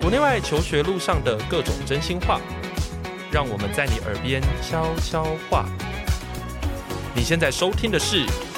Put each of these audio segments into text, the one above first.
国内外求学路上的各种真心话，让我们在你耳边悄悄话。你现在收听的是。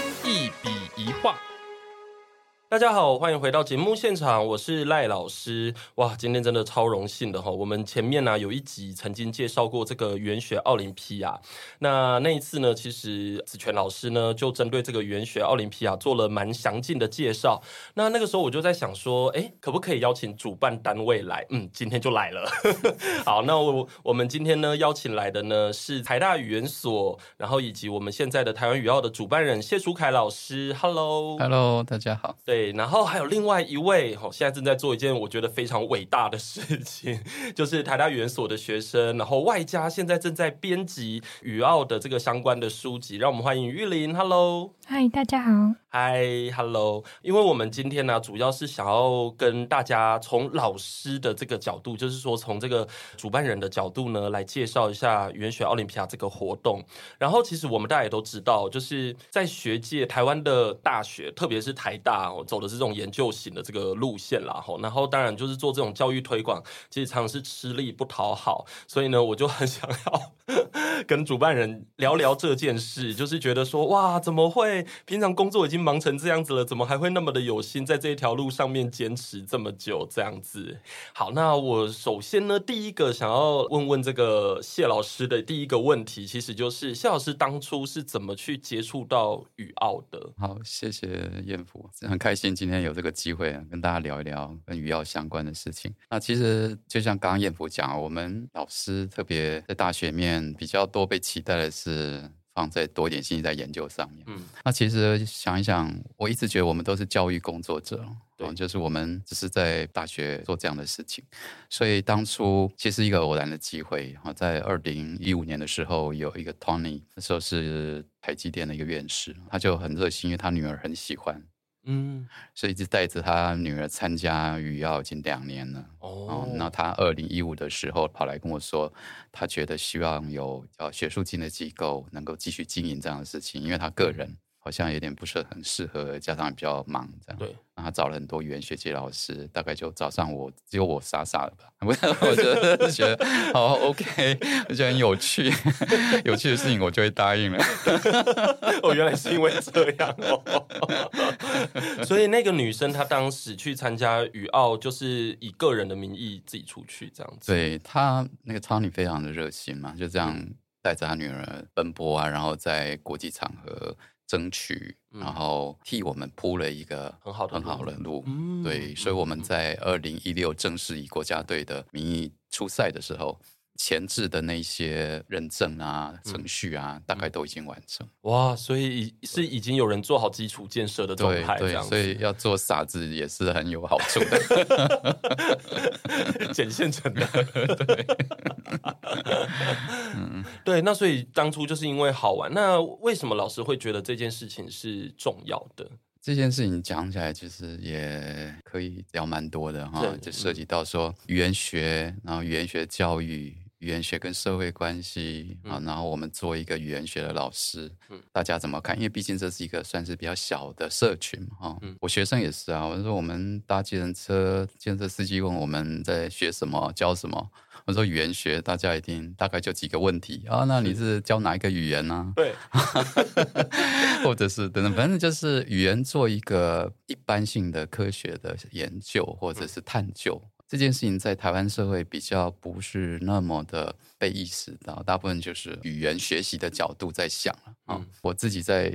大家好，欢迎回到节目现场，我是赖老师。哇，今天真的超荣幸的哈！我们前面呢、啊、有一集曾经介绍过这个语言学奥林匹亚，那那一次呢，其实子权老师呢就针对这个语言学奥林匹亚做了蛮详尽的介绍。那那个时候我就在想说，哎，可不可以邀请主办单位来？嗯，今天就来了。好，那我我们今天呢邀请来的呢是台大语言所，然后以及我们现在的台湾语奥的主办人谢书凯老师。Hello，Hello，大家好。对。然后还有另外一位，哦，现在正在做一件我觉得非常伟大的事情，就是台大语言所的学生，然后外加现在正在编辑语奥的这个相关的书籍，让我们欢迎玉林。Hello，嗨，大家好。嗨，Hello，因为我们今天呢，主要是想要跟大家从老师的这个角度，就是说从这个主办人的角度呢，来介绍一下元选奥林匹亚这个活动。然后，其实我们大家也都知道，就是在学界，台湾的大学，特别是台大哦，走的是这种研究型的这个路线啦。吼，然后当然就是做这种教育推广，其实常常是吃力不讨好。所以呢，我就很想要 跟主办人聊聊这件事，就是觉得说，哇，怎么会平常工作已经忙成这样子了，怎么还会那么的有心在这一条路上面坚持这么久？这样子，好，那我首先呢，第一个想要问问这个谢老师的第一个问题，其实就是谢老师当初是怎么去接触到雨奥的？好，谢谢彦福，很开心今天有这个机会跟大家聊一聊跟雨奥相关的事情。那其实就像刚刚彦福讲，我们老师特别在大学面比较多被期待的是。放在多一点心力在研究上面。嗯，那其实想一想，我一直觉得我们都是教育工作者，对，就是我们只是在大学做这样的事情。所以当初其实一个偶然的机会，啊在二零一五年的时候，有一个 Tony，那时候是台积电的一个院士，他就很热心，因为他女儿很喜欢。嗯，所以一直带着他女儿参加语要已经两年了。哦，那他二零一五的时候跑来跟我说，他觉得希望有呃学术性的机构能够继续经营这样的事情，因为他个人。好像有点不是很适合，加上比较忙这样。对，然后他找了很多语言学界老师，大概就找上我，只有我傻傻的吧。我我觉得觉得好 OK，我觉得很有趣，有趣的事情我就会答应了。哦，原来是因为这样哦。所以那个女生她当时去参加语奥，就是以个人的名义自己出去这样子。对，她那个 Tony 非常的热心嘛，就这样带着她女儿奔波啊，然后在国际场合。争取，然后替我们铺了一个很好的很好的路。对，所以我们在二零一六正式以国家队的名义出赛的时候。前置的那些认证啊、程序啊，嗯、大概都已经完成。哇，所以是已经有人做好基础建设的状态，对，所以要做傻子也是很有好处的，捡现成的。对，嗯，对。那所以当初就是因为好玩。那为什么老师会觉得这件事情是重要的？这件事情讲起来其实也可以聊蛮多的哈，就涉及到说语言学，然后语言学教育。语言学跟社会关系啊，然后我们做一个语言学的老师，大家怎么看？因为毕竟这是一个算是比较小的社群哈。我学生也是啊，我说我们搭计程车，计程车司机问我们在学什么，教什么？我说语言学，大家一定大概就几个问题啊。那你是教哪一个语言呢？对，或者是等等，反正就是语言做一个一般性的科学的研究或者是探究。这件事情在台湾社会比较不是那么的被意识到，大部分就是语言学习的角度在想了啊。嗯，我自己在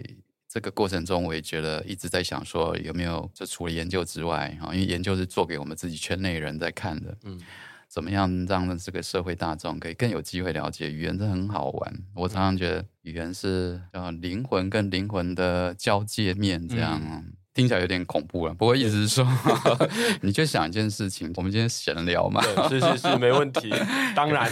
这个过程中，我也觉得一直在想说，有没有就除了研究之外啊，因为研究是做给我们自己圈内人在看的。嗯，怎么样让这个社会大众可以更有机会了解语言？这很好玩。我常常觉得语言是叫灵魂跟灵魂的交界面，这样。嗯听起来有点恐怖了，不过意思是说，你就想一件事情，我们今天闲聊嘛，是是是，没问题，当然。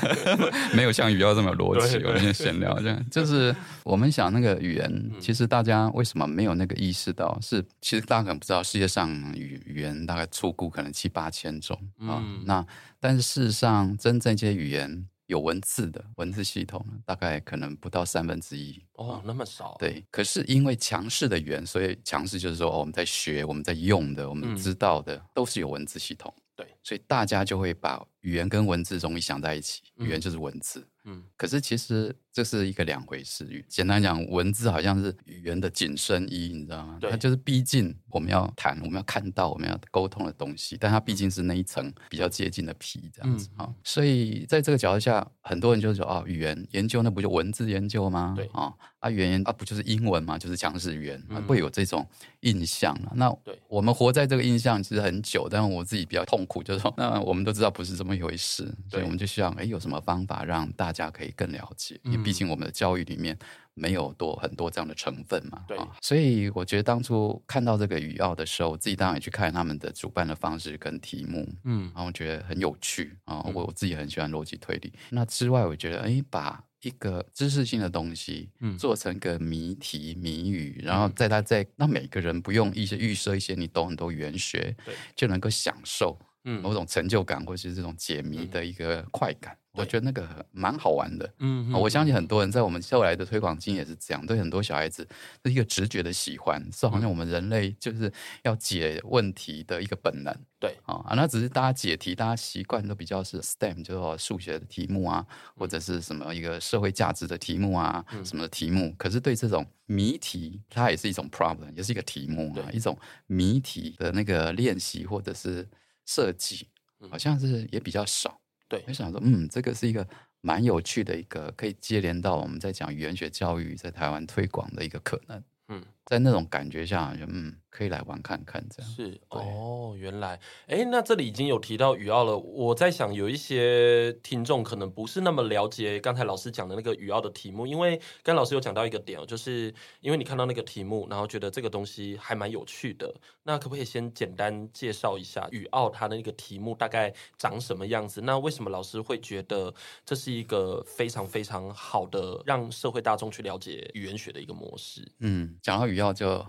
没有像语奥这么逻辑，我们今天闲聊这样，就是我们想那个语言，其实大家为什么没有那个意识到？是其实大家可能不知道，世界上语语言大概粗估可能七八千种啊，嗯、那但是事实上，真正这些语言。有文字的文字系统，大概可能不到三分之一哦，那么少。对，可是因为强势的源，所以强势就是说，哦，我们在学，我们在用的，我们知道的，嗯、都是有文字系统。对，所以大家就会把语言跟文字容易想在一起，语言就是文字。嗯，可是其实这是一个两回事。简单讲，文字好像是语言的紧身衣，你知道吗？对，它就是逼近我们要谈、我们要看到、我们要沟通的东西，但它毕竟是那一层比较接近的皮，这样子啊。嗯、所以在这个角度下，很多人就说啊，语言研究那不就文字研究吗？对啊，啊，语言啊不就是英文吗？就是强势语言，嗯、会有这种印象。那对我们活在这个印象其实很久，但我自己比较痛苦，就是说，那我们都知道不是这么一回事，所以我们就希望，哎，有什么方法让大大家可以更了解，因为毕竟我们的教育里面没有多很多这样的成分嘛。对，所以我觉得当初看到这个语奥的时候，我自己当然也去看他们的主办的方式跟题目，嗯，然后我觉得很有趣啊。我我自己很喜欢逻辑推理。那之外，我觉得哎，把一个知识性的东西，嗯，做成个谜题谜语，然后在它在让每个人不用一些预设一些你懂很多语言学，对，就能够享受嗯。某种成就感，或者是这种解谜的一个快感。我觉得那个蛮好玩的，嗯，我相信很多人在我们后来的推广经验也是这样，对很多小孩子是一个直觉的喜欢，是好像我们人类就是要解问题的一个本能，对。啊，那只是大家解题，大家习惯都比较是 STEM，就是数学的题目啊，或者是什么一个社会价值的题目啊，什么的题目，可是对这种谜题，它也是一种 problem，也是一个题目啊，一种谜题的那个练习或者是设计，好像是也比较少。对，我想说，嗯，这个是一个蛮有趣的一个，可以接连到我们在讲语言学教育在台湾推广的一个可能。嗯，在那种感觉下，就嗯。可以来玩看看，这样是哦。原来，哎，那这里已经有提到语奥了。我在想，有一些听众可能不是那么了解刚才老师讲的那个语奥的题目，因为刚老师有讲到一个点哦，就是因为你看到那个题目，然后觉得这个东西还蛮有趣的。那可不可以先简单介绍一下语奥它的那个题目大概长什么样子？那为什么老师会觉得这是一个非常非常好的让社会大众去了解语言学的一个模式？嗯，讲到语奥就。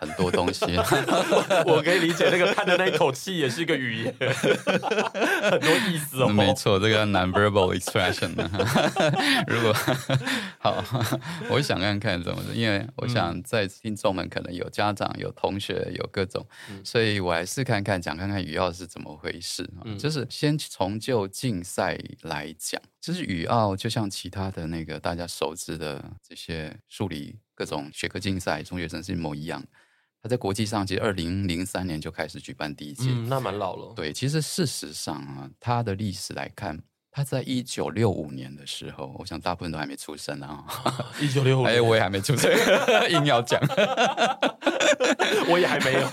很多东西，我可以理解那个看的那一口气也是一个语言，很多意思哦。没错，这个 nonverbal expression。如果好，我想看看怎么，因为我想在听众们可能有家长、有同学、有各种，所以我还是看看讲看看语奥是怎么回事。就是先从就竞赛来讲，就是语奥就像其他的那个大家熟知的这些数理各种学科竞赛、中学生是一模一样。他在国际上，其实二零零三年就开始举办第一届，嗯，那蛮老了。对，其实事实上啊，他的历史来看，他在一九六五年的时候，我想大部分都还没出生啊。一九六五，哎，我也还没出生，硬要讲，我也还没有。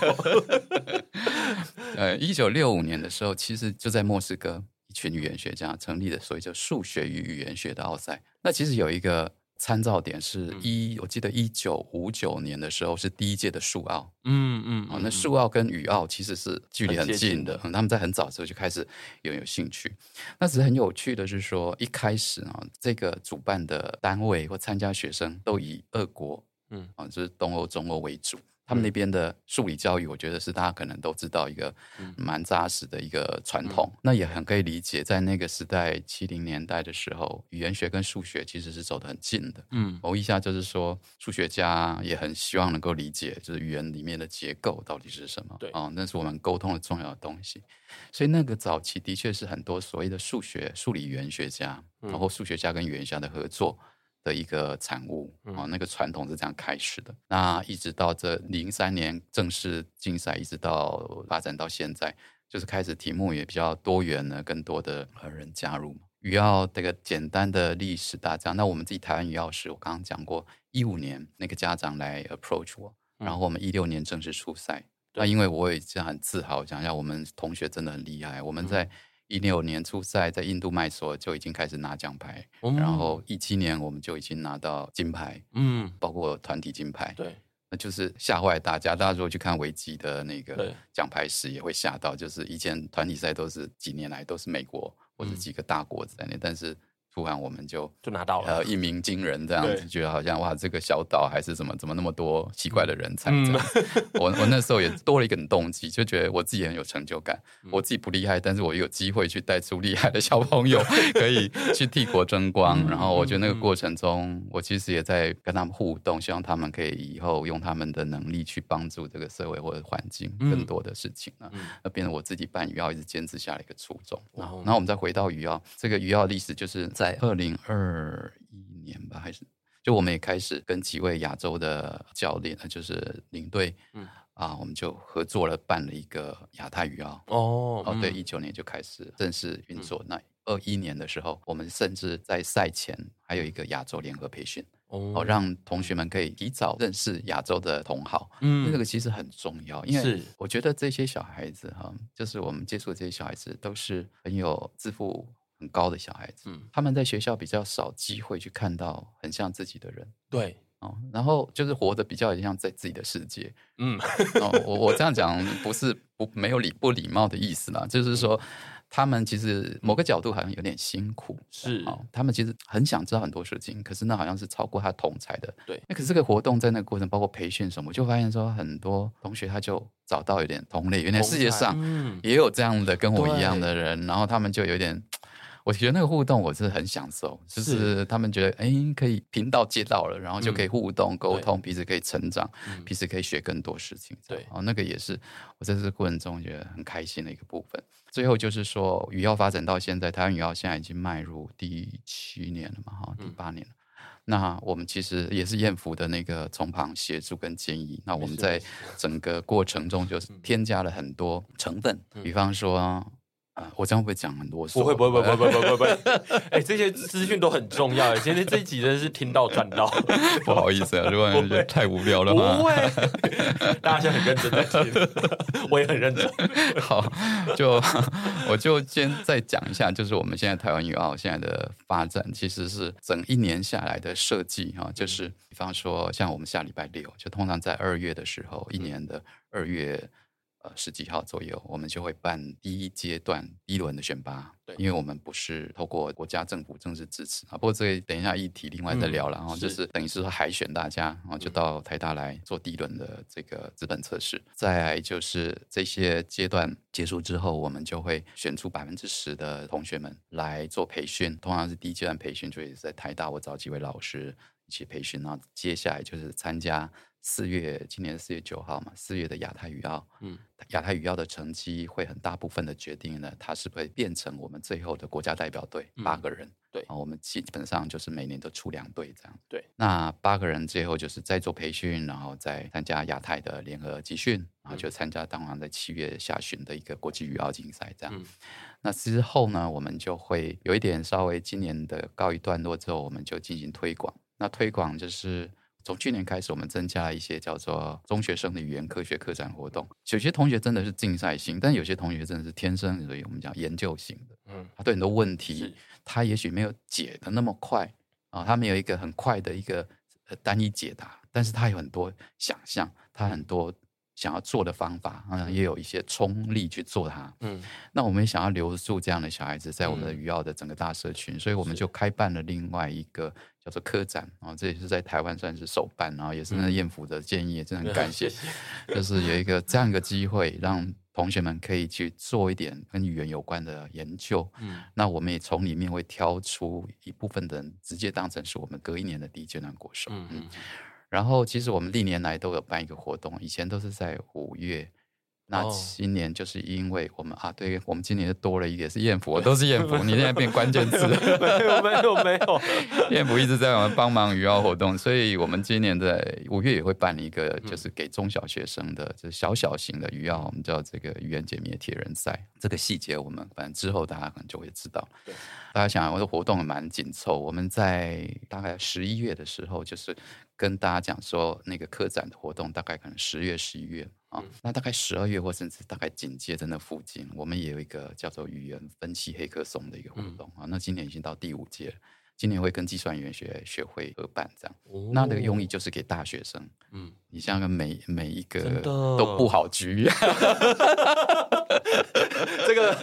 呃，一九六五年的时候，其实就在莫斯科，一群语言学家成立的所谓叫数学与语言学的奥赛。那其实有一个。参照点是一，嗯、我记得一九五九年的时候是第一届的数奥，嗯嗯，哦，那数奥跟语奥其实是距离很近的，近他们在很早的时候就开始有有兴趣。那只是很有趣的是说，一开始啊，这个主办的单位或参加学生都以俄国，嗯啊，就是东欧、中欧为主。他们那边的数理教育，我觉得是大家可能都知道一个蛮扎实的一个传统。那也很可以理解，在那个时代七零年代的时候，语言学跟数学其实是走得很近的。嗯，我一下就是说，数学家也很希望能够理解，就是语言里面的结构到底是什么。对，哦，那是我们沟通的重要的东西。所以那个早期的确是很多所谓的数学、数理语言学家，然后数学家跟语言家的合作。的一个产物啊，那个传统是这样开始的。那一直到这零三年正式竞赛，一直到发展到现在，就是开始题目也比较多元了，更多的人加入。语奥这个简单的历史大纲，那我们自己台湾语奥是我刚刚讲过，一五年那个家长来 approach 我，然后我们一六年正式出赛。那因为我也这样很自豪，讲一下我们同学真的很厉害，我们在。一六年初赛在印度麦索就已经开始拿奖牌，嗯、然后一七年我们就已经拿到金牌，嗯，包括团体金牌，对，那就是吓坏大家。大家如果去看维基的那个奖牌史，也会吓到，就是以前团体赛都是几年来都是美国或者几个大国在那，嗯、但是突然我们就就拿到了，呃，一鸣惊人这样子，觉得好像哇，这个小岛还是怎么怎么那么多奇怪的人才这样。嗯、我我那时候也多了一个动机，就觉得我自己很有成就感。嗯、我自己不厉害，但是我有机会去带出厉害的小朋友，可以去替国争光。嗯、然后我觉得那个过程中，我其实也在跟他们互动，希望他们可以以后用他们的能力去帮助这个社会或者环境更多的事情啊。嗯、那变成我自己办鱼奥一直坚持下来一个初衷。然后，然后我们再回到鱼奥，这个鱼奥历史就是在二零二一年吧，还是就我们也开始跟几位亚洲的教练，就是领队，嗯啊，我们就合作了，办了一个亚太语奥。哦，哦，对，一九年就开始正式运作。嗯、那二一年的时候，我们甚至在赛前还有一个亚洲联合培训。哦，让同学们可以提早认识亚洲的同好，嗯，那个其实很重要，因为我觉得这些小孩子哈，就是我们接触的这些小孩子都是很有自负很高的小孩子，嗯，他们在学校比较少机会去看到很像自己的人，对，哦，然后就是活得比较像在自己的世界，嗯，哦，我我这样讲不是不没有礼不礼貌的意思啦，就是说。他们其实某个角度好像有点辛苦，是。啊，他们其实很想知道很多事情，可是那好像是超过他同才的。对，那可是这个活动在那个过程，包括培训什么，我就发现说很多同学他就找到有点同类，原来世界上也有这样的跟我一样的人，嗯、然后他们就有点。我觉得那个互动我是很享受，就是他们觉得哎，可以频道接到了，然后就可以互动沟通，彼此可以成长，彼此可以学更多事情。对，哦，那个也是我在这个过程中觉得很开心的一个部分。最后就是说，鱼奥发展到现在，台湾鱼奥现在已经迈入第七年了嘛，哈，第八年了。那我们其实也是艳福的那个从旁协助跟建议。那我们在整个过程中就是添加了很多成分，比方说。啊，我这样会不会讲很多？不会，不会，不会，不会，不会，不会。哎，这些资讯都很重要。今天这一集真的是听到赚到，不好意思啊，如果觉得太无聊了吗？不会，大家很认真在听，我也很认真。好，就我就先再讲一下，就是我们现在台湾鱼奥现在的发展，其实是整一年下来的设计哈，就是比方说像我们下礼拜六，就通常在二月的时候，一年的二月。十几号左右，我们就会办第一阶段第一轮的选拔。对，因为我们不是透过国家政府正式支持啊。不过这个等一下议题另外再聊了。然后、嗯、就是等于是说海选大家，然后就到台大来做第一轮的这个资本测试。嗯、再来就是这些阶段结束之后，我们就会选出百分之十的同学们来做培训。通常是第一阶段培训，就也是在台大我找几位老师一起培训。然后接下来就是参加。四月，今年四月九号嘛，四月的亚太语奥，嗯，亚太语奥的成绩会很大部分的决定呢，它是不会变成我们最后的国家代表队八个人，对，我们基本上就是每年都出两队这样，对，那八个人最后就是再做培训，然后再参加亚太的联合集训，然后就参加当晚在七月下旬的一个国际羽奥竞赛这样，那之后呢，我们就会有一点稍微今年的告一段落之后，我们就进行推广，那推广就是。从去年开始，我们增加了一些叫做中学生的语言科学科展活动。有些同学真的是竞赛型，但有些同学真的是天生，所以我们讲研究型的。嗯，他对很多问题，他也许没有解的那么快啊，他没有一个很快的一个单一解答，但是他有很多想象，他很多。想要做的方法，嗯，也有一些冲力去做它。嗯，那我们也想要留住这样的小孩子在我们的鱼奥的整个大社群，嗯、所以我们就开办了另外一个叫做科展啊，这也是在台湾算是首办，然后也是那艳福的建议，也真的很感谢。嗯、就是有一个这样一个机会，让同学们可以去做一点跟语言有关的研究。嗯，那我们也从里面会挑出一部分的人，直接当成是我们隔一年的第一阶段国手。嗯。嗯然后，其实我们历年来都有办一个活动，以前都是在五月。那今年就是因为我们、哦、啊，对我们今年多了一个是艳福，都是艳福，你现在变关键词，没有没有没有，艳福一直在我们帮忙鱼奥活动，所以我们今年在五月也会办一个，就是给中小学生的，就是小小型的鱼奥，我们叫这个语言解谜铁人赛。这个细节我们反正之后大家可能就会知道。对，大家想，我的活动还蛮紧凑，我们在大概十一月的时候，就是跟大家讲说，那个科展的活动大概可能十月、十一月。啊，那大概十二月或甚至大概紧接着那附近，我们也有一个叫做语言分析黑客松的一个活动啊。嗯、那今年已经到第五届了，今年会跟计算语言学学会合办这样。哦、那这个用意就是给大学生，嗯，你像个每每一个都不好局。这个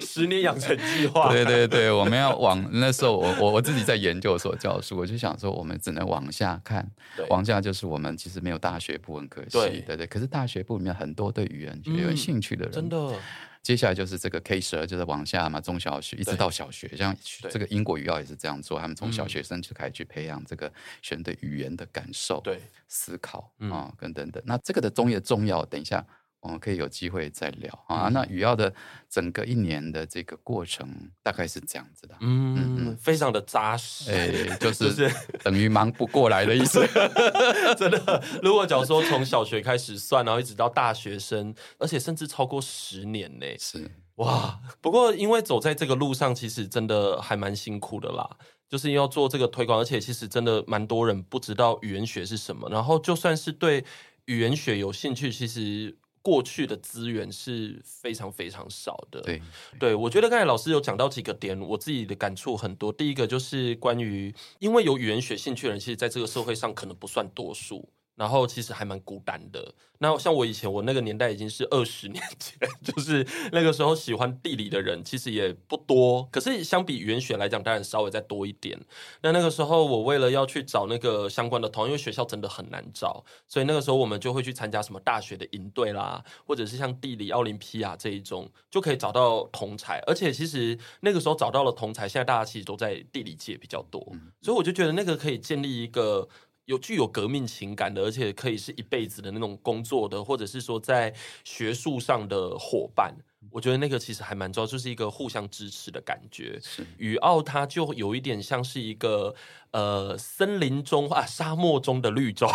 十年养成计划。对对对，我们要往那时候我我我自己在研究所教书，我就想说，我们只能往下看，往下就是我们其实没有大学部，很可惜，对对对。可是大学部里面很多对语言学有兴趣的人，真的。接下来就是这个 K 十二，就是往下嘛，中小学一直到小学，像这个英国语奥也是这样做，他们从小学生就开始去培养这个选对语言的感受、对思考啊，跟等等。那这个的中也重要，等一下。我们可以有机会再聊啊。那雨奥的整个一年的这个过程大概是这样子的，嗯嗯，非常的扎实，哎，就是 等于忙不过来的意思。真的，如果假如说从小学开始算，然后一直到大学生，而且甚至超过十年呢，是哇。不过因为走在这个路上，其实真的还蛮辛苦的啦，就是要做这个推广，而且其实真的蛮多人不知道语言学是什么，然后就算是对语言学有兴趣，其实。过去的资源是非常非常少的。对，对，我觉得刚才老师有讲到几个点，我自己的感触很多。第一个就是关于，因为有语言学兴趣的人，其实在这个社会上可能不算多数。然后其实还蛮孤单的。那像我以前，我那个年代已经是二十年前，就是那个时候喜欢地理的人其实也不多。可是相比语言学来讲，当然稍微再多一点。那那个时候，我为了要去找那个相关的同，因为学校真的很难找，所以那个时候我们就会去参加什么大学的营队啦，或者是像地理奥林匹亚这一种，就可以找到同才。而且其实那个时候找到了同才，现在大家其实都在地理界比较多，所以我就觉得那个可以建立一个。有具有革命情感的，而且可以是一辈子的那种工作的，或者是说在学术上的伙伴，我觉得那个其实还蛮重要，就是一个互相支持的感觉。雨奥它就有一点像是一个。呃，森林中啊，沙漠中的绿洲，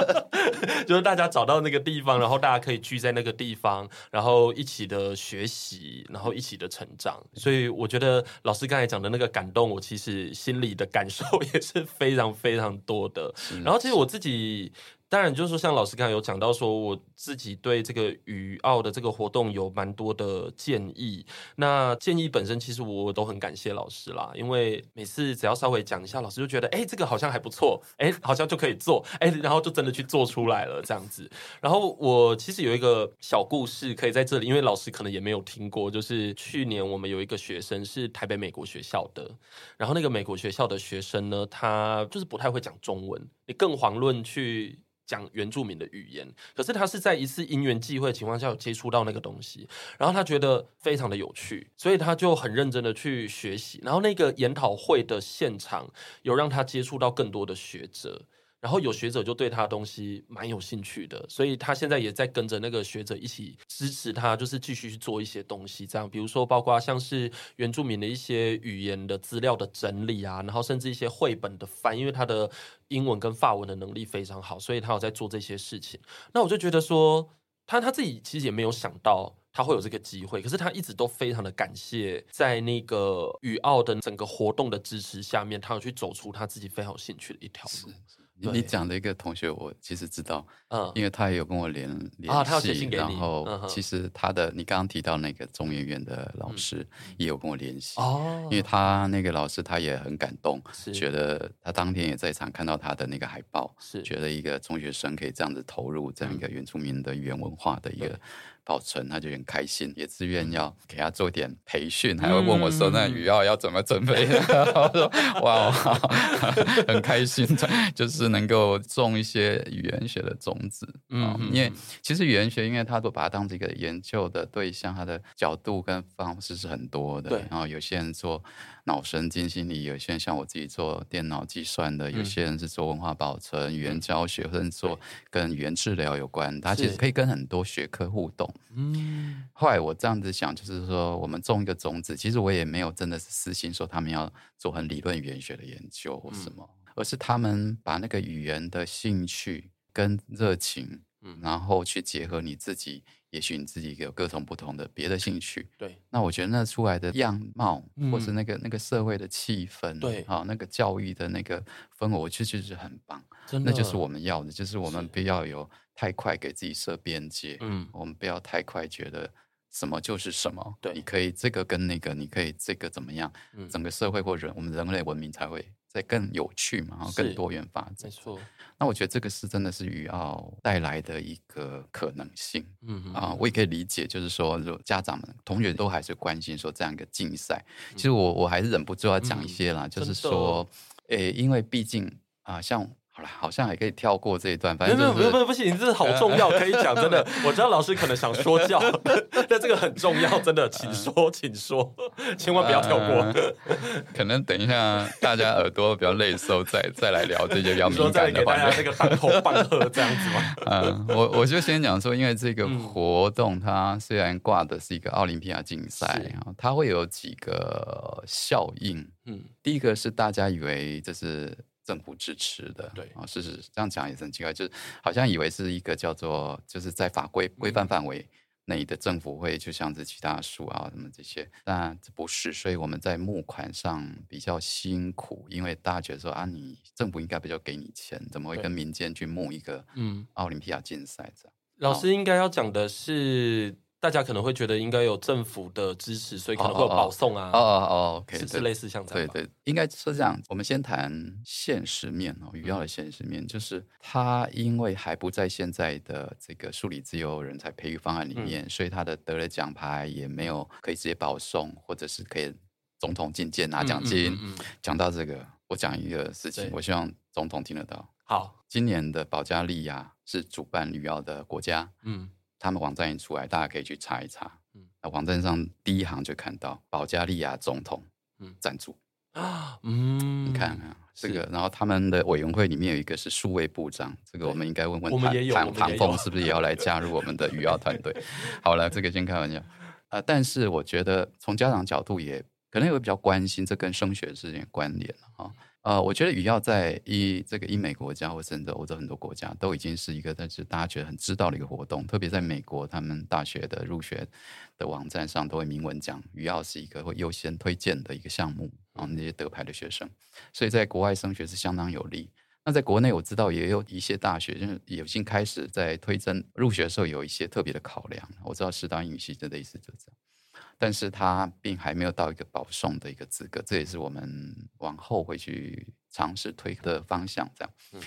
就是大家找到那个地方，然后大家可以聚在那个地方，然后一起的学习，然后一起的成长。所以我觉得老师刚才讲的那个感动，我其实心里的感受 也是非常非常多的。然后其实我自己。当然，就是说，像老师刚才有讲到，说我自己对这个语奥的这个活动有蛮多的建议。那建议本身，其实我都很感谢老师啦，因为每次只要稍微讲一下，老师就觉得，哎，这个好像还不错，哎，好像就可以做，哎，然后就真的去做出来了这样子。然后我其实有一个小故事可以在这里，因为老师可能也没有听过，就是去年我们有一个学生是台北美国学校的，然后那个美国学校的学生呢，他就是不太会讲中文，你更遑论去。讲原住民的语言，可是他是在一次因缘际会情况下接触到那个东西，然后他觉得非常的有趣，所以他就很认真的去学习。然后那个研讨会的现场有让他接触到更多的学者。然后有学者就对他的东西蛮有兴趣的，所以他现在也在跟着那个学者一起支持他，就是继续去做一些东西，这样，比如说包括像是原住民的一些语言的资料的整理啊，然后甚至一些绘本的翻，因为他的英文跟法文的能力非常好，所以他有在做这些事情。那我就觉得说，他他自己其实也没有想到他会有这个机会，可是他一直都非常的感谢，在那个语奥的整个活动的支持下面，他有去走出他自己非常有兴趣的一条路。你讲的一个同学，我其实知道，嗯，因为他也有跟我联联系，啊，他有写信给你，然后其实他的你刚刚提到那个中研院的老师也有跟我联系，哦，因为他那个老师他也很感动，是。觉得他当天也在场看到他的那个海报，是。觉得一个中学生可以这样子投入这样一个原住民的语言文化的一个。保存，他就很开心，也自愿要给他做点培训，还会问我说：“那语奥要怎么准备？” 我说：“哇，很开心，就是能够种一些语言学的种子。”嗯，因为其实语言学，因为他都把它当成一个研究的对象，他的角度跟方式是很多的。然后有些人做。脑神经心理，有些人像我自己做电脑计算的，有些人是做文化保存、语言教学，或者做跟语言治疗有关，它其实可以跟很多学科互动。嗯，后来我这样子想，就是说我们种一个种子，其实我也没有真的是私心说他们要做很理论语言学的研究或什么，而是他们把那个语言的兴趣跟热情，然后去结合你自己。也许你自己有各种不同的别的兴趣，对。那我觉得那出来的样貌，嗯、或是那个那个社会的气氛，对，啊，那个教育的那个氛围，我觉得就是很棒。真的，那就是我们要的，就是我们不要有太快给自己设边界，嗯，我们不要太快觉得什么就是什么。对，你可以这个跟那个，你可以这个怎么样？嗯、整个社会或人，我们人类文明才会。再更有趣嘛，然后更多元发展。没错。那我觉得这个是真的是语奥带来的一个可能性。嗯啊、呃，我也可以理解，就是说，如果家长们、同学都还是关心说这样一个竞赛，嗯、其实我我还是忍不住要讲一些啦，嗯、就是说，诶，因为毕竟啊、呃，像。好了，好像还可以跳过这一段。反正没有没有没有，不行，这是好重要，可以讲。真的，我知道老师可能想说教，但这个很重要，真的，请说，请说，千万不要跳过。呃、可能等一下大家耳朵比较累的时候，再再来聊这些比较敏感的话题。这个当头半喝这样子吗？嗯，我我就先讲说，因为这个活动它虽然挂的是一个奥林匹亚竞赛，它会有几个效应。嗯，第一个是大家以为这是。政府支持的，对啊，事实这样讲也是很奇怪，就是好像以为是一个叫做就是在法规规范范围内的政府会，就像是其他书啊什么这些，但这不是，所以我们在募款上比较辛苦，因为大家觉得说啊，你政府应该比较给你钱，怎么会跟民间去募一个嗯奥林匹亚竞赛这样？老师应该要讲的是。大家可能会觉得应该有政府的支持，所以可能会有保送啊。哦哦哦是是类似像这样。对对，应该是这样。我们先谈现实面哦，语奥的现实面，嗯、就是他因为还不在现在的这个数理自由人才培育方案里面，嗯、所以他的得了奖牌也没有可以直接保送，或者是可以总统觐见拿奖金。嗯讲到这个，我讲一个事情，我希望总统听得到。好，今年的保加利亚是主办语奥的国家。嗯。他们网站一出来，大家可以去查一查。嗯，那网站上第一行就看到保加利亚总统嗯。赞助。啊，嗯，你看啊，这个，然后他们的委员会里面有一个是数位部长，这个我们应该问问唐唐唐凤是不是也要来加入我们的语奥团队？好了，这个先开玩笑。啊，但是我觉得从家长角度也可能也会比较关心，这跟升学是有点关联啊。呃，我觉得语耀在一这个英美国家或甚至欧洲很多国家都已经是一个，但是大家觉得很知道的一个活动。特别在美国，他们大学的入学的网站上都会明文讲，语耀是一个会优先推荐的一个项目啊，那些得牌的学生，所以在国外升学是相当有利。那在国内，我知道也有一些大学就是已经开始在推甄入学的时候有一些特别的考量。我知道师大英语系的意思就是这样。但是他并还没有到一个保送的一个资格，这也是我们往后会去尝试推的方向。这样，嗯、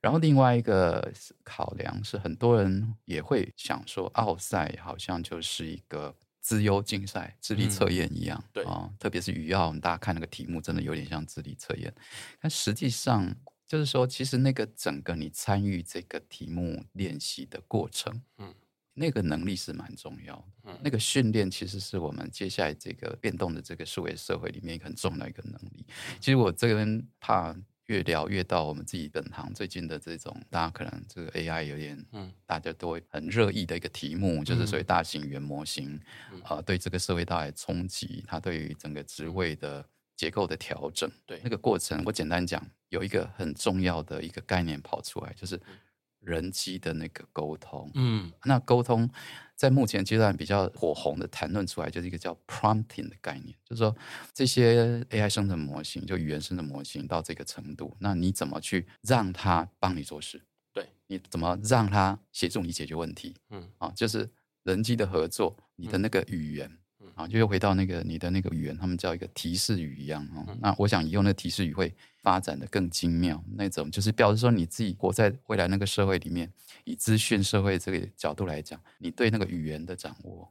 然后另外一个考量是，很多人也会想说，奥赛好像就是一个资优竞赛、智力测验一样，嗯、对啊，特别是语奥，大家看那个题目，真的有点像智力测验。但实际上，就是说，其实那个整个你参与这个题目练习的过程，嗯。那个能力是蛮重要的，嗯、那个训练其实是我们接下来这个变动的这个数位社会里面很重要的一个能力。其实我这边怕越聊越到我们自己本行最近的这种，大家可能这个 AI 有点，嗯，大家都会很热议的一个题目，嗯、就是所谓大型语言模型，啊、对这个社会带来冲击，它对于整个职位的结构的调整，对。那个过程，我简单讲，有一个很重要的一个概念跑出来，就是。人机的那个沟通，嗯，那沟通在目前阶段比较火红的谈论出来，就是一个叫 prompting 的概念，就是说这些 AI 生成模型，就语言生成模型到这个程度，那你怎么去让它帮你做事？对，你怎么让它协助你解决问题？嗯，啊，就是人机的合作，你的那个语言。嗯啊，就又回到那个你的那个语言，他们叫一个提示语一样哈。那我想以后那提示语会发展的更精妙，那种就是表示说你自己活在未来那个社会里面，以资讯社会这个角度来讲，你对那个语言的掌握，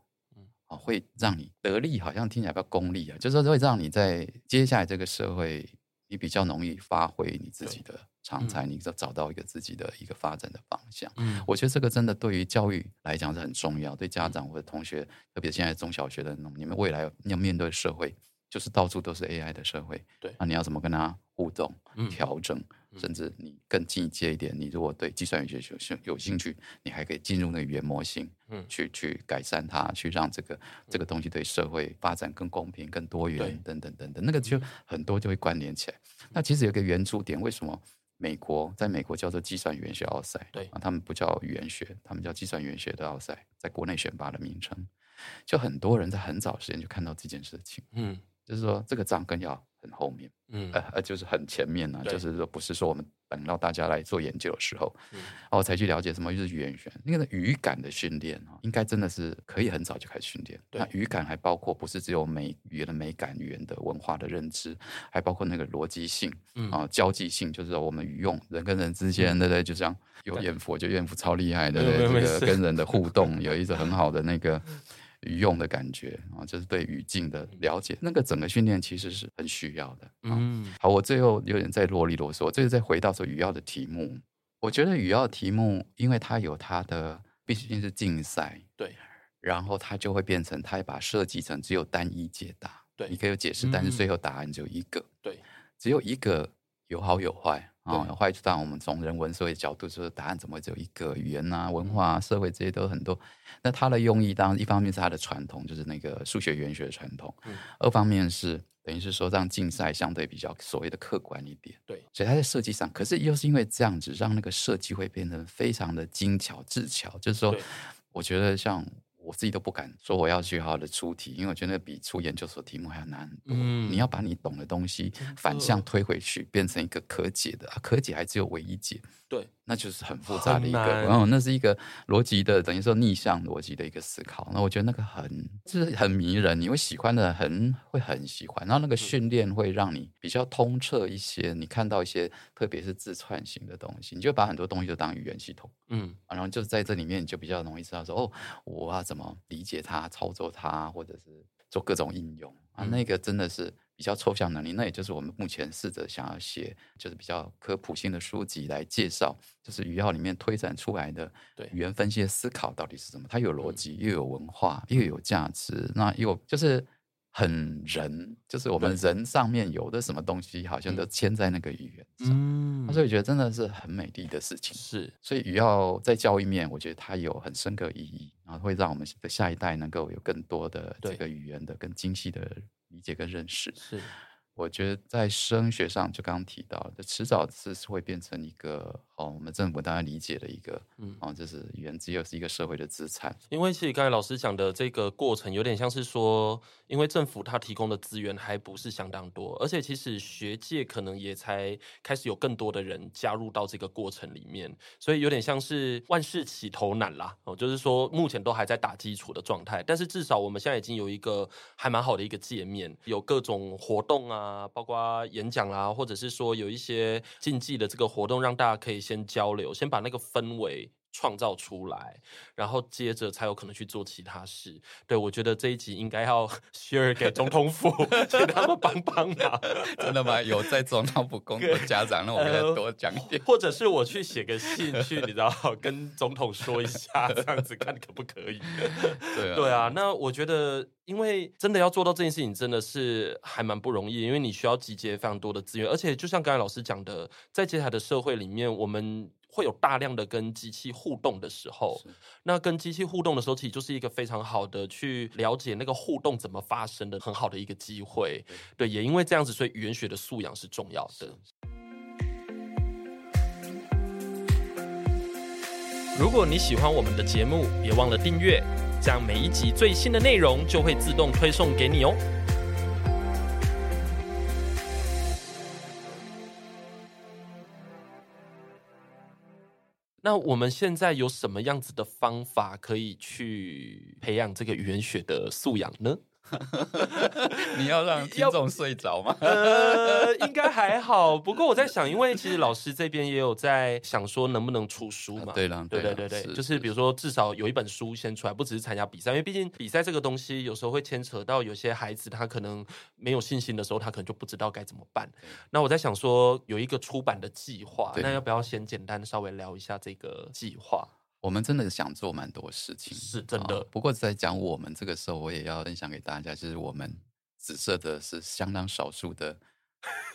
啊，会让你得力，好像听起来比较功利啊，就是说会让你在接下来这个社会，你比较容易发挥你自己的。长才，你就找到一个自己的一个发展的方向。嗯，我觉得这个真的对于教育来讲是很重要，对家长或者同学，特别现在中小学的，你们未来要面对的社会，就是到处都是 AI 的社会。对，那你要怎么跟他互动、调整，甚至你更进阶一点，你如果对计算语学有有兴趣，你还可以进入那个语言模型，嗯，去去改善它，去让这个这个东西对社会发展更公平、更多元，等等等等，那个就很多就会关联起来。那其实有个圆珠点，为什么？美国在美国叫做计算语言学奥赛，对。啊，他们不叫语言学，他们叫计算语言学的奥赛，在国内选拔的名称，就很多人在很早时间就看到这件事情，嗯，就是说这个账更要很后面，嗯呃呃，就是很前面呢、啊，就是说不是说我们等到大家来做研究的时候，嗯、然后才去了解什么就是语言学，那个语感的训练啊，应该真的是可以很早就开始训练。那语感还包括不是只有美语言的美感、语言的文化的认知，还包括那个逻辑性，嗯啊，交际性，就是我们语用人跟人之间，对不对？就像有艳福，就艳福超厉害的，对不对？这个跟人的互动 有一个很好的那个。语用的感觉啊，就是对语境的了解，那个整个训练其实是很需要的。嗯，好，我最后有点在啰里啰嗦，最后再回到说语要的题目，我觉得语要的题目，因为它有它的，毕竟是竞赛，对，然后它就会变成，它把设计成只有单一解答，对，你可以有解。释，但是最后答案只有一个，对，只有一个，有好有坏。啊，坏处当然我们从人文社会角度说，答案怎么会只有一个？语言啊、文化啊、社会这些都很多。那它的用意，当然一方面是它的传统，就是那个数学语言学的传统；嗯、二方面是等于是说让竞赛相对比较所谓的客观一点。对，所以它在设计上，可是又是因为这样子，让那个设计会变成非常的精巧、智巧。就是说，我觉得像。我自己都不敢说我要去好好的出题，因为我觉得比出研究所题目还要难。嗯，你要把你懂的东西反向推回去，变成一个可解的，啊、可解还只有唯一解。对，那就是很复杂的一个，然后那是一个逻辑的，等于说逆向逻辑的一个思考。那我觉得那个很就是很迷人，你会喜欢的很会很喜欢。然后那个训练会让你比较通彻一些，你看到一些特别是自串型的东西，你就把很多东西都当语言系统。嗯，然后就在这里面，你就比较容易知道说，哦，我要怎么理解它、操作它，或者是做各种应用啊。那个真的是。比较抽象能力，那也就是我们目前试着想要写，就是比较科普性的书籍来介绍，就是语料里面推展出来的语言分析的思考到底是什么？它有逻辑，又有文化，又有价值，那又就是很人，就是我们人上面有的什么东西，好像都牵在那个语言上。嗯，所以我觉得真的是很美丽的事情。是，所以语要在教育面，我觉得它有很深刻意义，然后会让我们的下一代能够有更多的这个语言的更精细的。理解跟认识是，我觉得在升学上，就刚刚提到的，迟早是会变成一个。哦，我们政府当然理解的一个，嗯，哦，就是语言只有是一个社会的资产。因为其实刚才老师讲的这个过程，有点像是说，因为政府它提供的资源还不是相当多，而且其实学界可能也才开始有更多的人加入到这个过程里面，所以有点像是万事起头难啦。哦，就是说目前都还在打基础的状态，但是至少我们现在已经有一个还蛮好的一个界面，有各种活动啊，包括演讲啦，或者是说有一些竞技的这个活动，让大家可以。先交流，先把那个氛围创造出来，然后接着才有可能去做其他事。对，我觉得这一集应该要 share 给总统府，请他们帮帮忙。真的吗？有在总统府工作的家长，那我们再多讲一点。或者是我去写个信去，你知道，跟总统说一下，这样子看可不可以？对啊，对啊。那我觉得，因为真的要做到这件事情，真的是还蛮不容易，因为你需要集结非常多的资源，而且就像刚才老师讲的，在接下来的社会里面，我们。会有大量的跟机器互动的时候，那跟机器互动的时候，其实就是一个非常好的去了解那个互动怎么发生的很好的一个机会。对，对，也因为这样子，所以语言学的素养是重要的。如果你喜欢我们的节目，别忘了订阅，这样每一集最新的内容就会自动推送给你哦。那我们现在有什么样子的方法可以去培养这个语言学的素养呢？你要让听众睡着吗？呃，应该还好。不过我在想，因为其实老师这边也有在想说，能不能出书嘛？对了，对对对对，就是比如说至少有一本书先出来，不只是参加比赛，因为毕竟比赛这个东西有时候会牵扯到有些孩子他可能没有信心的时候，他可能就不知道该怎么办。那我在想说，有一个出版的计划，那要不要先简单稍微聊一下这个计划？我们真的想做蛮多事情，是真的。不过在讲我们这个时候，我也要分享给大家，就是我们紫色的是相当少数的，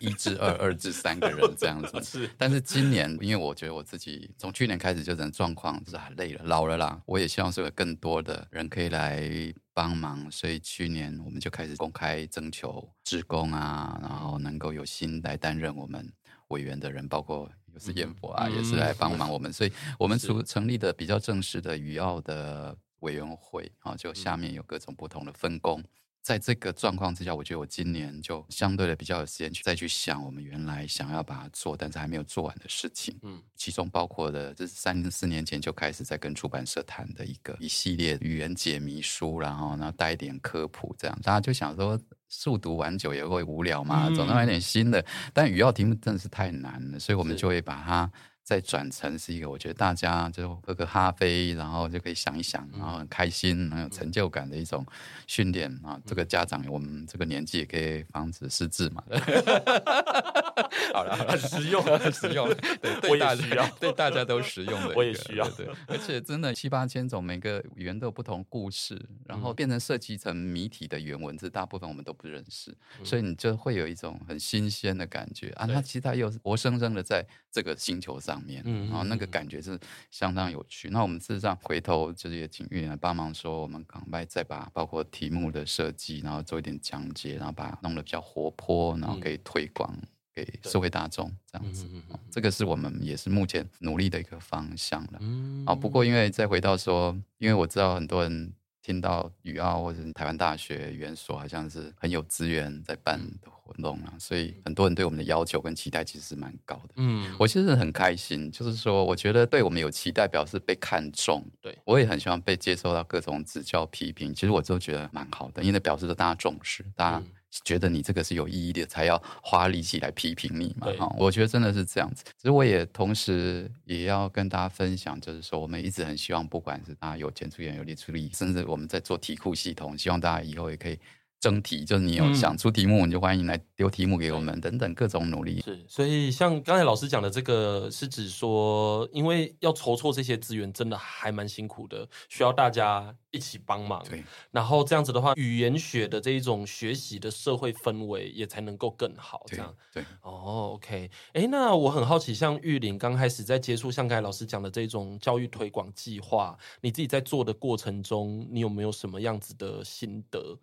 一至二、二至三个人这样子。是，但是今年，因为我觉得我自己从去年开始就整状况就是很累了，老了啦。我也希望是有更多的人可以来帮忙，所以去年我们就开始公开征求志工啊，然后能够有心来担任我们委员的人，包括。又是彦佛啊，嗯、也是来帮忙我们，嗯、所以我们除成立的比较正式的语奥的委员会啊，就下面有各种不同的分工。在这个状况之下，我觉得我今年就相对的比较有时间去再去想我们原来想要把它做，但是还没有做完的事情。嗯，其中包括的，这是三四年前就开始在跟出版社谈的一个一系列语言解谜书，然后然后带一点科普，这样大家就想说，速读完久也会无聊嘛，总要来点新的。嗯、但语料题目真的是太难了，所以我们就会把它。再转成是一个，我觉得大家就喝个咖啡，然后就可以想一想，然后很开心、很有成就感的一种训练啊。这个家长，我们这个年纪也可以防止失智嘛。好了，很实用，很实用。对，对大家对大家都实用的。我也需要。对，而且真的七八千种，每个语言都有不同故事，然后变成设计成谜题的原文字，大部分我们都不认识，所以你就会有一种很新鲜的感觉啊。那其实它又是活生生的在这个星球上。面，嗯然后那个感觉是相当有趣。那我们事实上回头就是也请玉莲来帮忙说，我们赶快再把包括题目的设计，然后做一点讲解，然后把它弄得比较活泼，然后可以推广给社会大众这样子。这个是我们也是目前努力的一个方向了。啊，不过因为再回到说，因为我知道很多人。听到语奥或者是台湾大学语言所好像是很有资源在办的活动啊，所以很多人对我们的要求跟期待其实是蛮高的。嗯，我其实很开心，就是说我觉得对我们有期待，表示被看重。对，我也很希望被接受到各种指教批评，其实我都觉得蛮好的，因为表示着大家重视，大家。觉得你这个是有意义的，才要花力气来批评你嘛？哈，我觉得真的是这样子。其实我也同时也要跟大家分享，就是说我们一直很希望，不管是大家有前出演，有力出力，甚至我们在做题库系统，希望大家以后也可以。征题就是你有想出题目，嗯、你就欢迎来丢题目给我们，等等各种努力。是，所以像刚才老师讲的这个，是指说，因为要筹措这些资源，真的还蛮辛苦的，需要大家一起帮忙。对，然后这样子的话，语言学的这一种学习的社会氛围也才能够更好。这样，对，哦，OK，哎，那我很好奇，像玉林刚开始在接触像刚才老师讲的这种教育推广计划，你自己在做的过程中，你有没有什么样子的心得？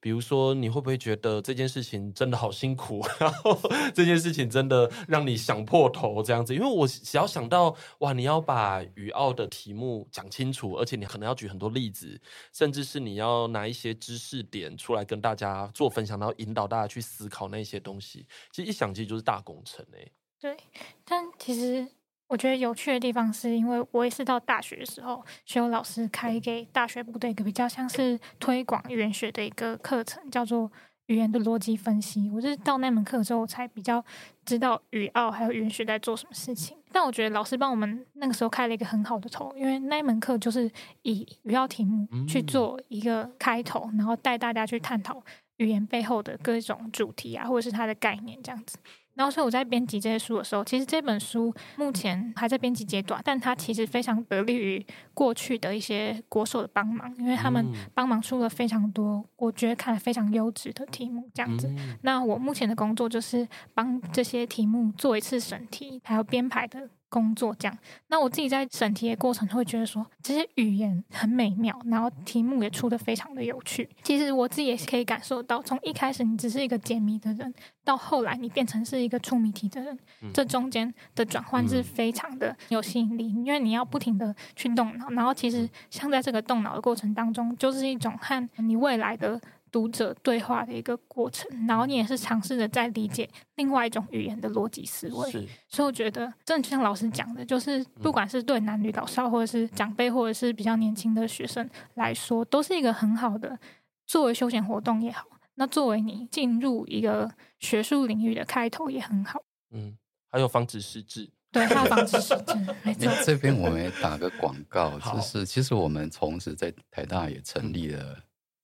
比如说，你会不会觉得这件事情真的好辛苦？然后这件事情真的让你想破头这样子？因为我只要想到哇，你要把语奥的题目讲清楚，而且你可能要举很多例子，甚至是你要拿一些知识点出来跟大家做分享，然后引导大家去思考那些东西。其实一想，其实就是大工程哎。对，但其实。我觉得有趣的地方是因为我也是到大学的时候，学友老师开给大学部的一个比较像是推广语言学的一个课程，叫做语言的逻辑分析。我是到那门课之后才比较知道语奥还有语言学在做什么事情。但我觉得老师帮我们那个时候开了一个很好的头，因为那门课就是以语奥题目去做一个开头，然后带大家去探讨语言背后的各种主题啊，或者是它的概念这样子。然后，所以我在编辑这些书的时候，其实这本书目前还在编辑阶段，但它其实非常得力于过去的一些国手的帮忙，因为他们帮忙出了非常多，我觉得看了非常优质的题目，这样子。那我目前的工作就是帮这些题目做一次审题，还有编排的。工作这样，那我自己在审题的过程会觉得说，这些语言很美妙，然后题目也出的非常的有趣。其实我自己也可以感受到，从一开始你只是一个解谜的人，到后来你变成是一个出谜题的人，这中间的转换是非常的有吸引力，因为你要不停的去动脑，然后其实像在这个动脑的过程当中，就是一种和你未来的。读者对话的一个过程，然后你也是尝试着在理解另外一种语言的逻辑思维，所以我觉得，真的就像老师讲的，就是不管是对男女老少，或者是长辈，或者是比较年轻的学生来说，都是一个很好的作为休闲活动也好，那作为你进入一个学术领域的开头也很好。嗯，还有防止失智，对，还有防止失智。没错，这边我们也打个广告，就是其实我们同时在台大也成立了。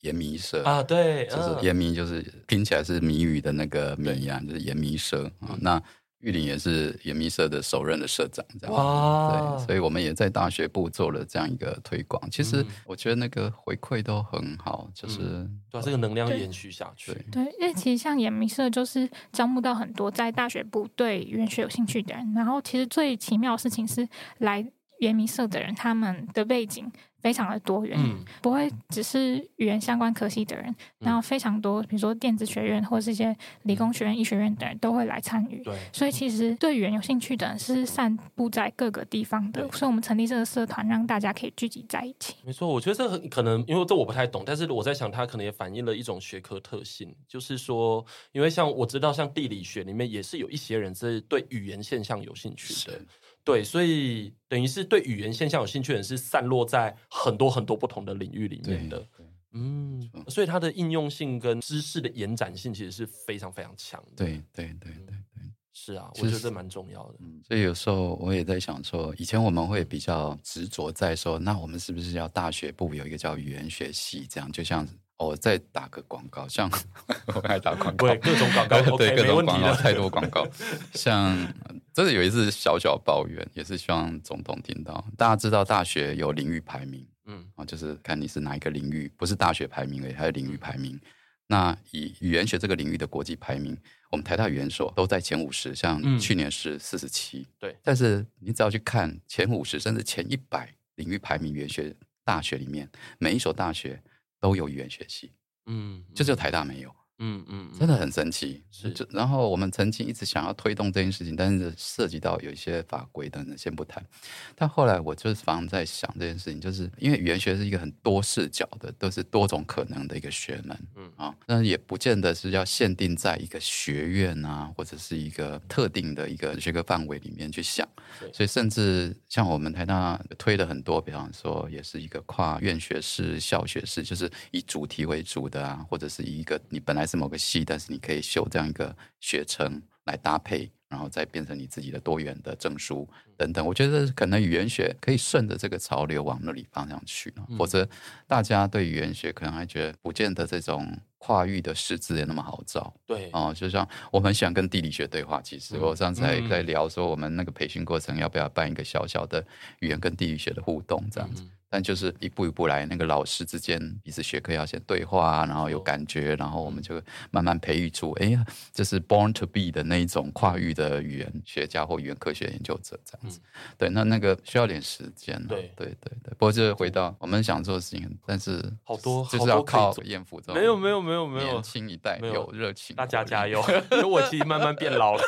研迷社啊，对，就是研迷，就是拼起来是谜语的那个谜啊，就是研迷社啊。那玉林也是研迷社的首任的社长，这样哇，对，所以我们也在大学部做了这样一个推广。其实我觉得那个回馈都很好，就是把这个能量延续下去。对，因为其实像研迷社就是招募到很多在大学部对语言学有兴趣的人，然后其实最奇妙的事情是来研迷社的人，他们的背景。非常的多元，嗯、不会只是语言相关科系的人，然后非常多，比如说电子学院或者是一些理工学院、医学院的人都会来参与。对，所以其实对语言有兴趣的人是散布在各个地方的，所以我们成立这个社团，让大家可以聚集在一起。没错，我觉得这很可能，因为这我不太懂，但是我在想，它可能也反映了一种学科特性，就是说，因为像我知道，像地理学里面也是有一些人是对语言现象有兴趣的。对，所以等于是对语言现象有兴趣的人是散落在很多很多不同的领域里面的，嗯，所以它的应用性跟知识的延展性其实是非常非常强的。对对对对对，是啊，我觉得这蛮重要的。嗯，所以有时候我也在想说，以前我们会比较执着在说，那我们是不是要大学部有一个叫语言学系，这样就像。我再打个广告，像我爱打广告，对各种广告，对各种广告，太多广告。像真的有一次小小抱怨，也是希望总统听到。大家知道大学有领域排名，嗯，啊，就是看你是哪一个领域，不是大学排名而已，还有领域排名。那以语言学这个领域的国际排名，我们台大语言所都在前五十，像去年是四十七，对。但是你只要去看前五十，甚至前一百领域排名语言学大学里面，每一所大学。都有语言学系，嗯，就只有台大没有。嗯嗯，真的很神奇。是，就然后我们曾经一直想要推动这件事情，但是涉及到有一些法规等等，先不谈。但后来我就是反正在想这件事情，就是因为语言学是一个很多视角的，都是多种可能的一个学门。嗯啊，那也不见得是要限定在一个学院啊，或者是一个特定的一个学科范围里面去想。所以甚至像我们台大推的很多，比方说也是一个跨院学士、校学士，就是以主题为主的啊，或者是以一个你本来。是某个系，但是你可以修这样一个学程来搭配，然后再变成你自己的多元的证书等等。我觉得可能语言学可以顺着这个潮流往那里方向去，嗯、否则大家对语言学可能还觉得不见得这种跨域的师资也那么好找。对哦，就像我很喜欢跟地理学对话，其实我上次还在聊说，我们那个培训过程要不要办一个小小的语言跟地理学的互动这样子。嗯但就是一步一步来，那个老师之间彼此学科要先对话，然后有感觉，然后我们就慢慢培育出，哎呀，这是 born to be 的那一种跨域的语言学家或语言科学研究者这样子。嗯、对，那那个需要点时间。对对对对。不过就是回到我们想做的事情，但是好多就是要靠艳福这种。没有没有没有没有。年轻一代有热情，大家加油！因为我其实慢慢变老了，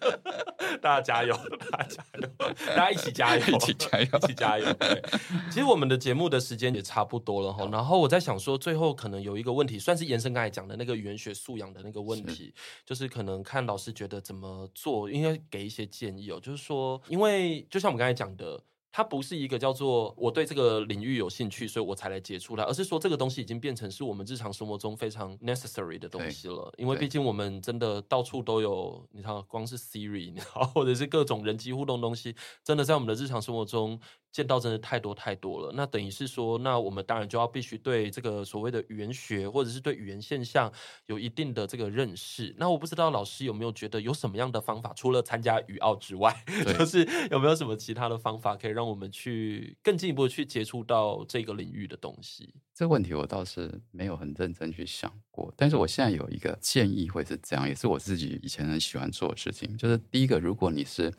大家加油，大家加油，大家一起加油，一起加油，一起加油。对。其实我们的节目的时间也差不多了哈，然后我在想说，最后可能有一个问题，算是延伸刚才讲的那个语言学素养的那个问题，是就是可能看老师觉得怎么做，应该给一些建议哦。就是说，因为就像我们刚才讲的。它不是一个叫做我对这个领域有兴趣，所以我才来接触它，而是说这个东西已经变成是我们日常生活中非常 necessary 的东西了。因为毕竟我们真的到处都有，你看，光是 Siri，你知道，或者是各种人机互动东西，真的在我们的日常生活中。见到真的太多太多了，那等于是说，那我们当然就要必须对这个所谓的语言学，或者是对语言现象有一定的这个认识。那我不知道老师有没有觉得有什么样的方法，除了参加语奥之外，就是有没有什么其他的方法，可以让我们去更进一步去接触到这个领域的东西？这个问题我倒是没有很认真去想过，但是我现在有一个建议，会是这样，也是我自己以前很喜欢做的事情，就是第一个，如果你是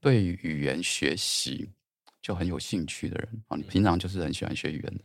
对语言学习。就很有兴趣的人啊，你平常就是很喜欢学语言的，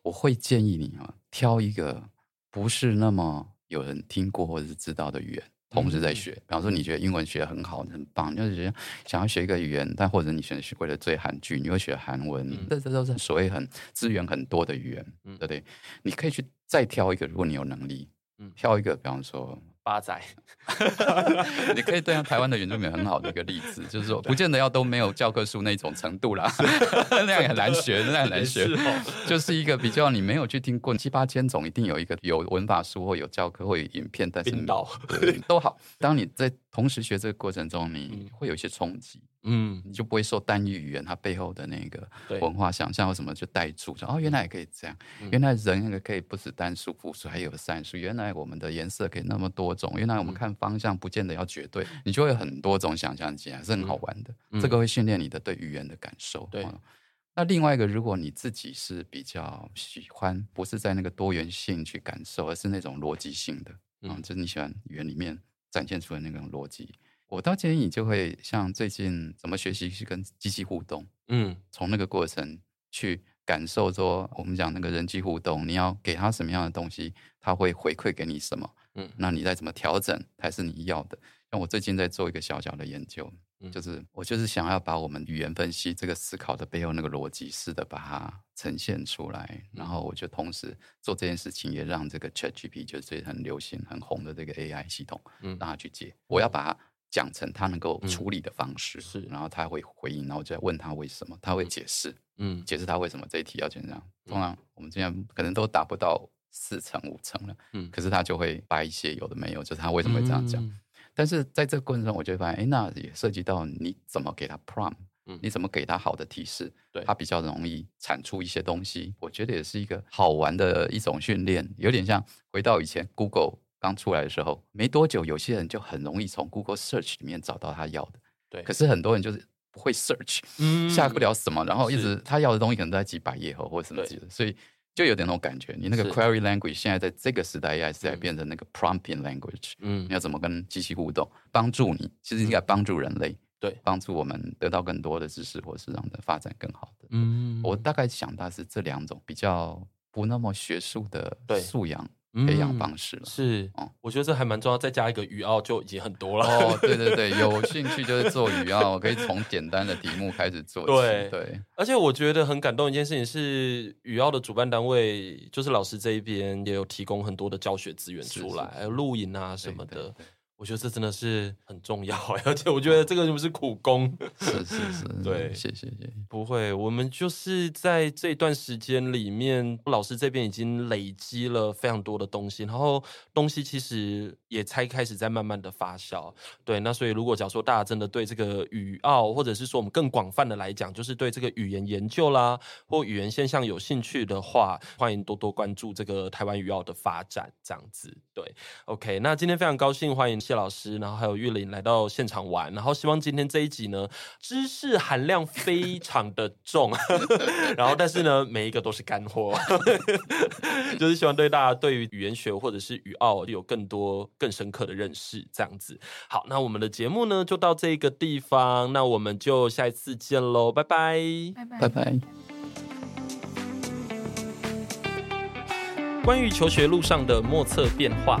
我会建议你啊，挑一个不是那么有人听过或者是知道的语言，同时在学。比方说，你觉得英文学得很好，很棒，就是觉得想要学一个语言，但或者你选学为了追韩剧，你会学韩文，这这都是所谓很资源很多的语言，对不对？你可以去再挑一个，如果你有能力，挑一个，比方说。八仔，你可以对台湾的原住民很好的一个例子，就是说，不见得要都没有教科书那种程度啦，那样也很难学，那样很难学，就是一个比较你没有去听过七八千种，一定有一个有文法书或有教科或有影片，但是对都好。当你在同时学这个过程中，你会有一些冲击。嗯，你就不会受单一语言它背后的那个文化想象或什么就带住，说哦，原来也可以这样，原来人那个可以不止单数复数，还有三数，原来我们的颜色可以那么多种，原来我们看方向不见得要绝对，你就会有很多种想象起来，是很好玩的。这个会训练你的对语言的感受。对，那另外一个，如果你自己是比较喜欢，不是在那个多元性去感受，而是那种逻辑性的，嗯，就是你喜欢语言里面展现出的那种逻辑。我倒建议你就会像最近怎么学习去跟机器互动，嗯，从那个过程去感受说，我们讲那个人际互动，你要给他什么样的东西，他会回馈给你什么。嗯，那你再怎么调整才是你要的。像我最近在做一个小小的研究，嗯、就是我就是想要把我们语言分析这个思考的背后那个逻辑式的把它呈现出来，嗯、然后我就同时做这件事情，也让这个 ChatGPT 就是最很流行很红的这个 AI 系统，嗯，让它去接。我要把它讲成他能够处理的方式，嗯、是，然后他会回应，然后我就问他为什么，他会解释，嗯，解释他为什么这一题要这样。通常我们这样可能都达不到四成五成了，嗯，可是他就会把一些有的没有，就是他为什么会这样讲。嗯但是在这个过程中，我就会发现，哎，那也涉及到你怎么给他 prompt，嗯，你怎么给他好的提示，对，他比较容易产出一些东西。我觉得也是一个好玩的一种训练，有点像回到以前 Google 刚出来的时候，没多久，有些人就很容易从 Google Search 里面找到他要的，对。可是很多人就是不会 Search，嗯，下不了什么，然后一直他要的东西可能都在几百页后或者什么之类的，所以。就有点那种感觉，你那个 query language 现在在这个时代，AI 是在变成那个 prompting language。嗯，你要怎么跟机器互动，帮助你？其实应该帮助人类，对，帮助我们得到更多的知识，或是让的发展更好的。嗯，我大概想到是这两种比较不那么学术的素养。培养方式了、嗯、是，我觉得这还蛮重要，再加一个语奥就已经很多了。哦，对对对，有兴趣就是做语奥，可以从简单的题目开始做。对对，而且我觉得很感动一件事情是，语奥的主办单位就是老师这一边也有提供很多的教学资源出来，还有录影啊什么的。对对对我觉得这真的是很重要，而且我觉得这个是不是苦工？是是是，对，谢谢谢谢。不会，我们就是在这段时间里面，老师这边已经累积了非常多的东西，然后东西其实也才开始在慢慢的发酵。对，那所以如果假如说大家真的对这个语奥，或者是说我们更广泛的来讲，就是对这个语言研究啦，或语言现象有兴趣的话，欢迎多多关注这个台湾语奥的发展，这样子。对，OK，那今天非常高兴欢迎。谢老师，然后还有玉林来到现场玩，然后希望今天这一集呢，知识含量非常的重，然后但是呢，每一个都是干货，就是希望对大家对于语言学或者是语奥有更多更深刻的认识，这样子。好，那我们的节目呢就到这个地方，那我们就下一次见喽，拜拜，拜拜，拜拜。关于求学路上的莫测变化。